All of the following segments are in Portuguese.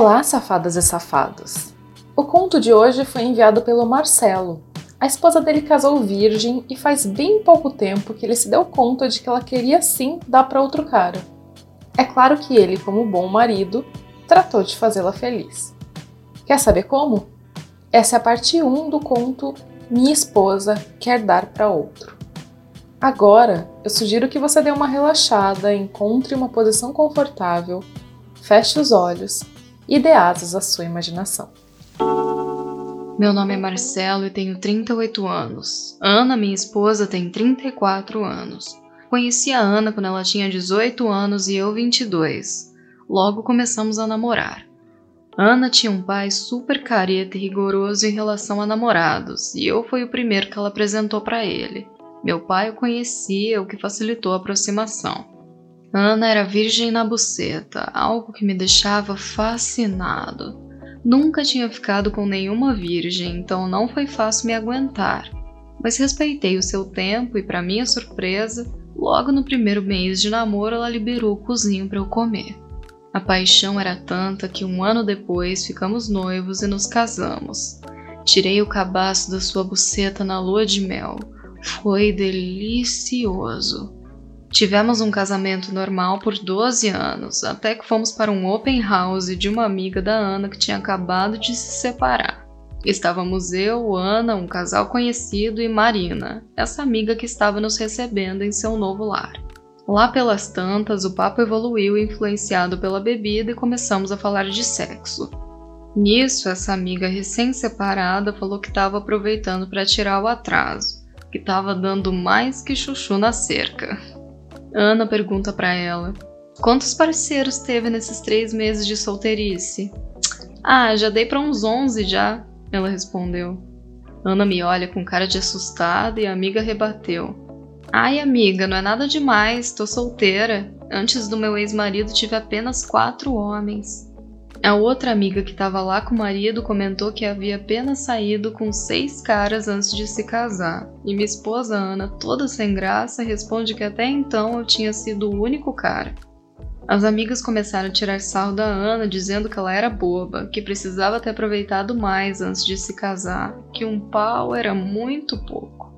Olá, safadas e safados! O conto de hoje foi enviado pelo Marcelo. A esposa dele casou virgem e faz bem pouco tempo que ele se deu conta de que ela queria sim dar para outro cara. É claro que ele, como bom marido, tratou de fazê-la feliz. Quer saber como? Essa é a parte 1 do conto Minha esposa quer dar para outro. Agora, eu sugiro que você dê uma relaxada, encontre uma posição confortável, feche os olhos asas à sua imaginação. Meu nome é Marcelo e tenho 38 anos. Ana, minha esposa, tem 34 anos. Conheci a Ana quando ela tinha 18 anos e eu 22. Logo começamos a namorar. Ana tinha um pai super careta e rigoroso em relação a namorados, e eu fui o primeiro que ela apresentou para ele. Meu pai o conhecia, o que facilitou a aproximação. Ana era virgem na buceta, algo que me deixava fascinado. Nunca tinha ficado com nenhuma virgem, então não foi fácil me aguentar. Mas respeitei o seu tempo e, para minha surpresa, logo no primeiro mês de namoro ela liberou o cozinho para eu comer. A paixão era tanta que um ano depois ficamos noivos e nos casamos. Tirei o cabaço da sua buceta na lua de mel. Foi delicioso. Tivemos um casamento normal por 12 anos, até que fomos para um open house de uma amiga da Ana que tinha acabado de se separar. Estávamos eu, Ana, um casal conhecido e Marina, essa amiga que estava nos recebendo em seu novo lar. Lá pelas tantas, o papo evoluiu influenciado pela bebida e começamos a falar de sexo. Nisso, essa amiga recém-separada falou que estava aproveitando para tirar o atraso, que estava dando mais que chuchu na cerca. Ana pergunta para ela: Quantos parceiros teve nesses três meses de solteirice? Ah, já dei para uns onze já, ela respondeu. Ana me olha com cara de assustada e a amiga rebateu. Ai, amiga, não é nada demais, tô solteira. Antes do meu ex-marido tive apenas quatro homens. A outra amiga que estava lá com o marido comentou que havia apenas saído com seis caras antes de se casar, e minha esposa Ana, toda sem graça, responde que até então eu tinha sido o único cara. As amigas começaram a tirar sarro da Ana, dizendo que ela era boba, que precisava ter aproveitado mais antes de se casar, que um pau era muito pouco.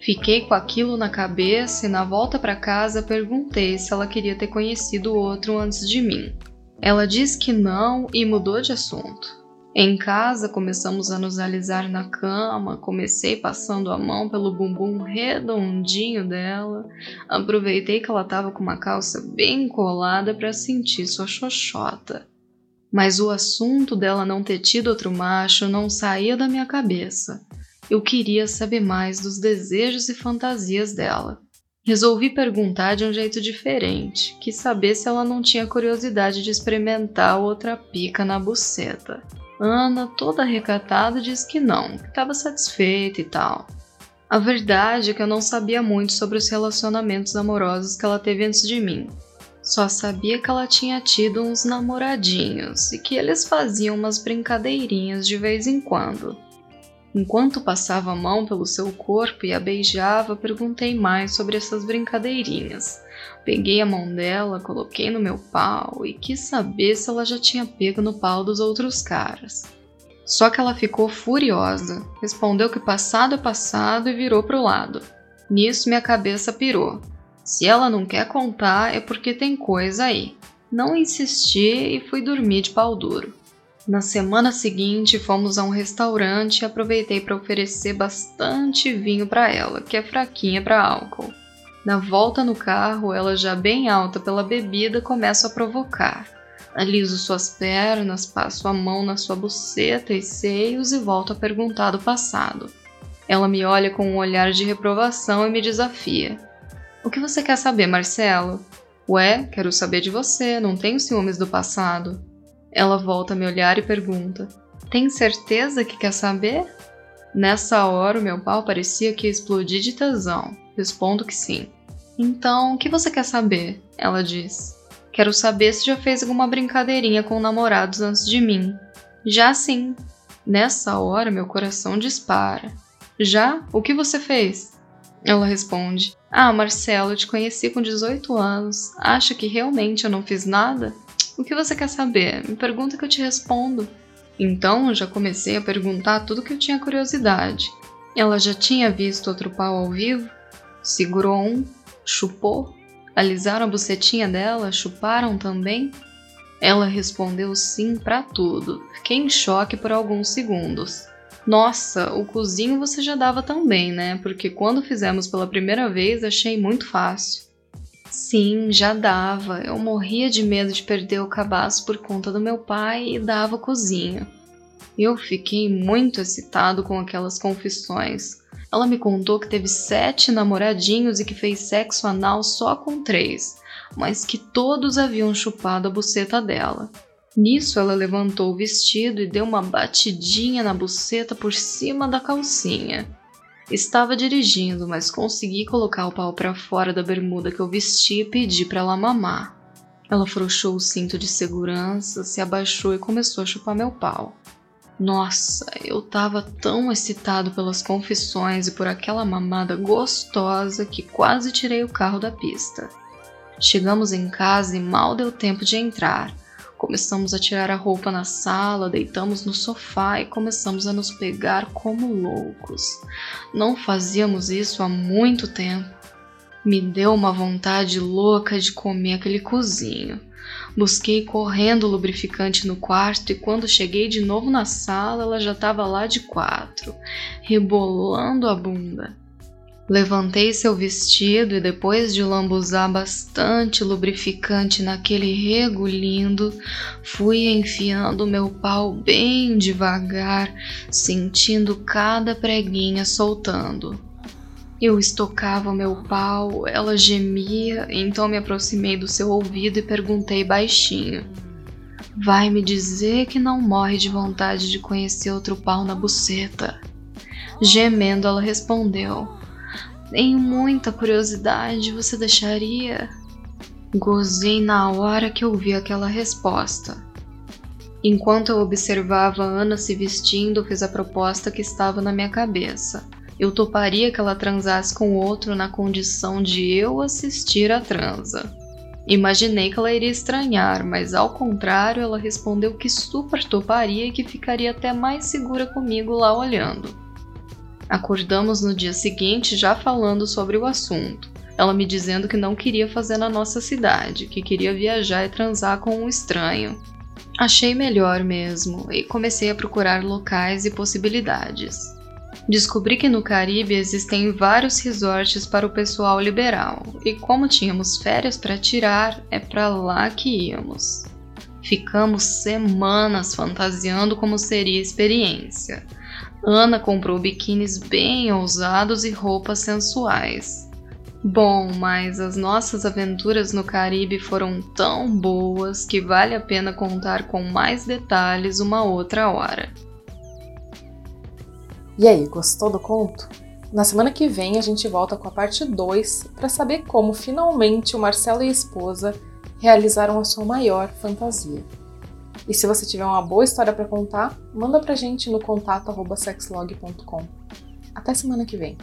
Fiquei com aquilo na cabeça e na volta para casa perguntei se ela queria ter conhecido outro antes de mim. Ela diz que não e mudou de assunto. Em casa, começamos a nos alisar na cama. Comecei passando a mão pelo bumbum redondinho dela. Aproveitei que ela estava com uma calça bem colada para sentir sua xoxota. Mas o assunto dela não ter tido outro macho não saía da minha cabeça. Eu queria saber mais dos desejos e fantasias dela. Resolvi perguntar de um jeito diferente, quis saber se ela não tinha curiosidade de experimentar outra pica na buceta. Ana, toda recatada, disse que não, que estava satisfeita e tal. A verdade é que eu não sabia muito sobre os relacionamentos amorosos que ela teve antes de mim. Só sabia que ela tinha tido uns namoradinhos e que eles faziam umas brincadeirinhas de vez em quando. Enquanto passava a mão pelo seu corpo e a beijava, perguntei mais sobre essas brincadeirinhas. Peguei a mão dela, coloquei no meu pau e quis saber se ela já tinha pego no pau dos outros caras. Só que ela ficou furiosa, respondeu que passado é passado e virou pro lado. Nisso minha cabeça pirou. Se ela não quer contar é porque tem coisa aí. Não insisti e fui dormir de pau duro. Na semana seguinte, fomos a um restaurante e aproveitei para oferecer bastante vinho para ela, que é fraquinha para álcool. Na volta no carro, ela já bem alta pela bebida, começa a provocar. Aliso suas pernas, passo a mão na sua buceta e seios e volto a perguntar do passado. Ela me olha com um olhar de reprovação e me desafia. O que você quer saber, Marcelo? Ué, quero saber de você, não tenho ciúmes do passado. Ela volta a me olhar e pergunta: Tem certeza que quer saber? Nessa hora, o meu pau parecia que ia explodir de tesão. Respondo que sim. Então, o que você quer saber? Ela diz. Quero saber se já fez alguma brincadeirinha com namorados antes de mim. Já sim. Nessa hora, meu coração dispara. Já? O que você fez? Ela responde: Ah, Marcelo, eu te conheci com 18 anos. Acha que realmente eu não fiz nada? O que você quer saber? Me pergunta que eu te respondo. Então já comecei a perguntar tudo que eu tinha curiosidade. Ela já tinha visto outro pau ao vivo? Segurou um? Chupou? Alisaram a bucetinha dela? Chuparam também? Ela respondeu sim para tudo. Fiquei em choque por alguns segundos. Nossa, o cozinho você já dava também, né? Porque quando fizemos pela primeira vez achei muito fácil. Sim, já dava. Eu morria de medo de perder o cabaço por conta do meu pai e dava cozinho. Eu fiquei muito excitado com aquelas confissões. Ela me contou que teve sete namoradinhos e que fez sexo anal só com três, mas que todos haviam chupado a buceta dela. Nisso, ela levantou o vestido e deu uma batidinha na buceta por cima da calcinha. Estava dirigindo, mas consegui colocar o pau para fora da bermuda que eu vesti e pedi para ela mamar. Ela frouxou o cinto de segurança, se abaixou e começou a chupar meu pau. Nossa, eu tava tão excitado pelas confissões e por aquela mamada gostosa que quase tirei o carro da pista. Chegamos em casa e mal deu tempo de entrar. Começamos a tirar a roupa na sala, deitamos no sofá e começamos a nos pegar como loucos. Não fazíamos isso há muito tempo. Me deu uma vontade louca de comer aquele cozinho. Busquei correndo lubrificante no quarto e quando cheguei de novo na sala, ela já estava lá de quatro, rebolando a bunda. Levantei seu vestido e depois de lambuzar bastante lubrificante naquele rego lindo, fui enfiando meu pau bem devagar, sentindo cada preguinha soltando. Eu estocava meu pau, ela gemia, então me aproximei do seu ouvido e perguntei baixinho: Vai me dizer que não morre de vontade de conhecer outro pau na buceta? Gemendo, ela respondeu: Tenho muita curiosidade, você deixaria? Gozei na hora que ouvi aquela resposta. Enquanto eu observava Ana se vestindo, fiz a proposta que estava na minha cabeça. Eu toparia que ela transasse com outro na condição de eu assistir a transa. Imaginei que ela iria estranhar, mas ao contrário, ela respondeu que super toparia e que ficaria até mais segura comigo lá olhando. Acordamos no dia seguinte já falando sobre o assunto. Ela me dizendo que não queria fazer na nossa cidade, que queria viajar e transar com um estranho. Achei melhor mesmo e comecei a procurar locais e possibilidades. Descobri que no Caribe existem vários resorts para o pessoal liberal, e como tínhamos férias para tirar, é para lá que íamos. Ficamos semanas fantasiando como seria a experiência. Ana comprou biquínis bem ousados e roupas sensuais. Bom, mas as nossas aventuras no Caribe foram tão boas que vale a pena contar com mais detalhes uma outra hora. E aí, gostou do conto? Na semana que vem a gente volta com a parte 2 para saber como finalmente o Marcelo e a esposa realizaram a sua maior fantasia. E se você tiver uma boa história para contar, manda pra gente no contato@sexlog.com. Até semana que vem.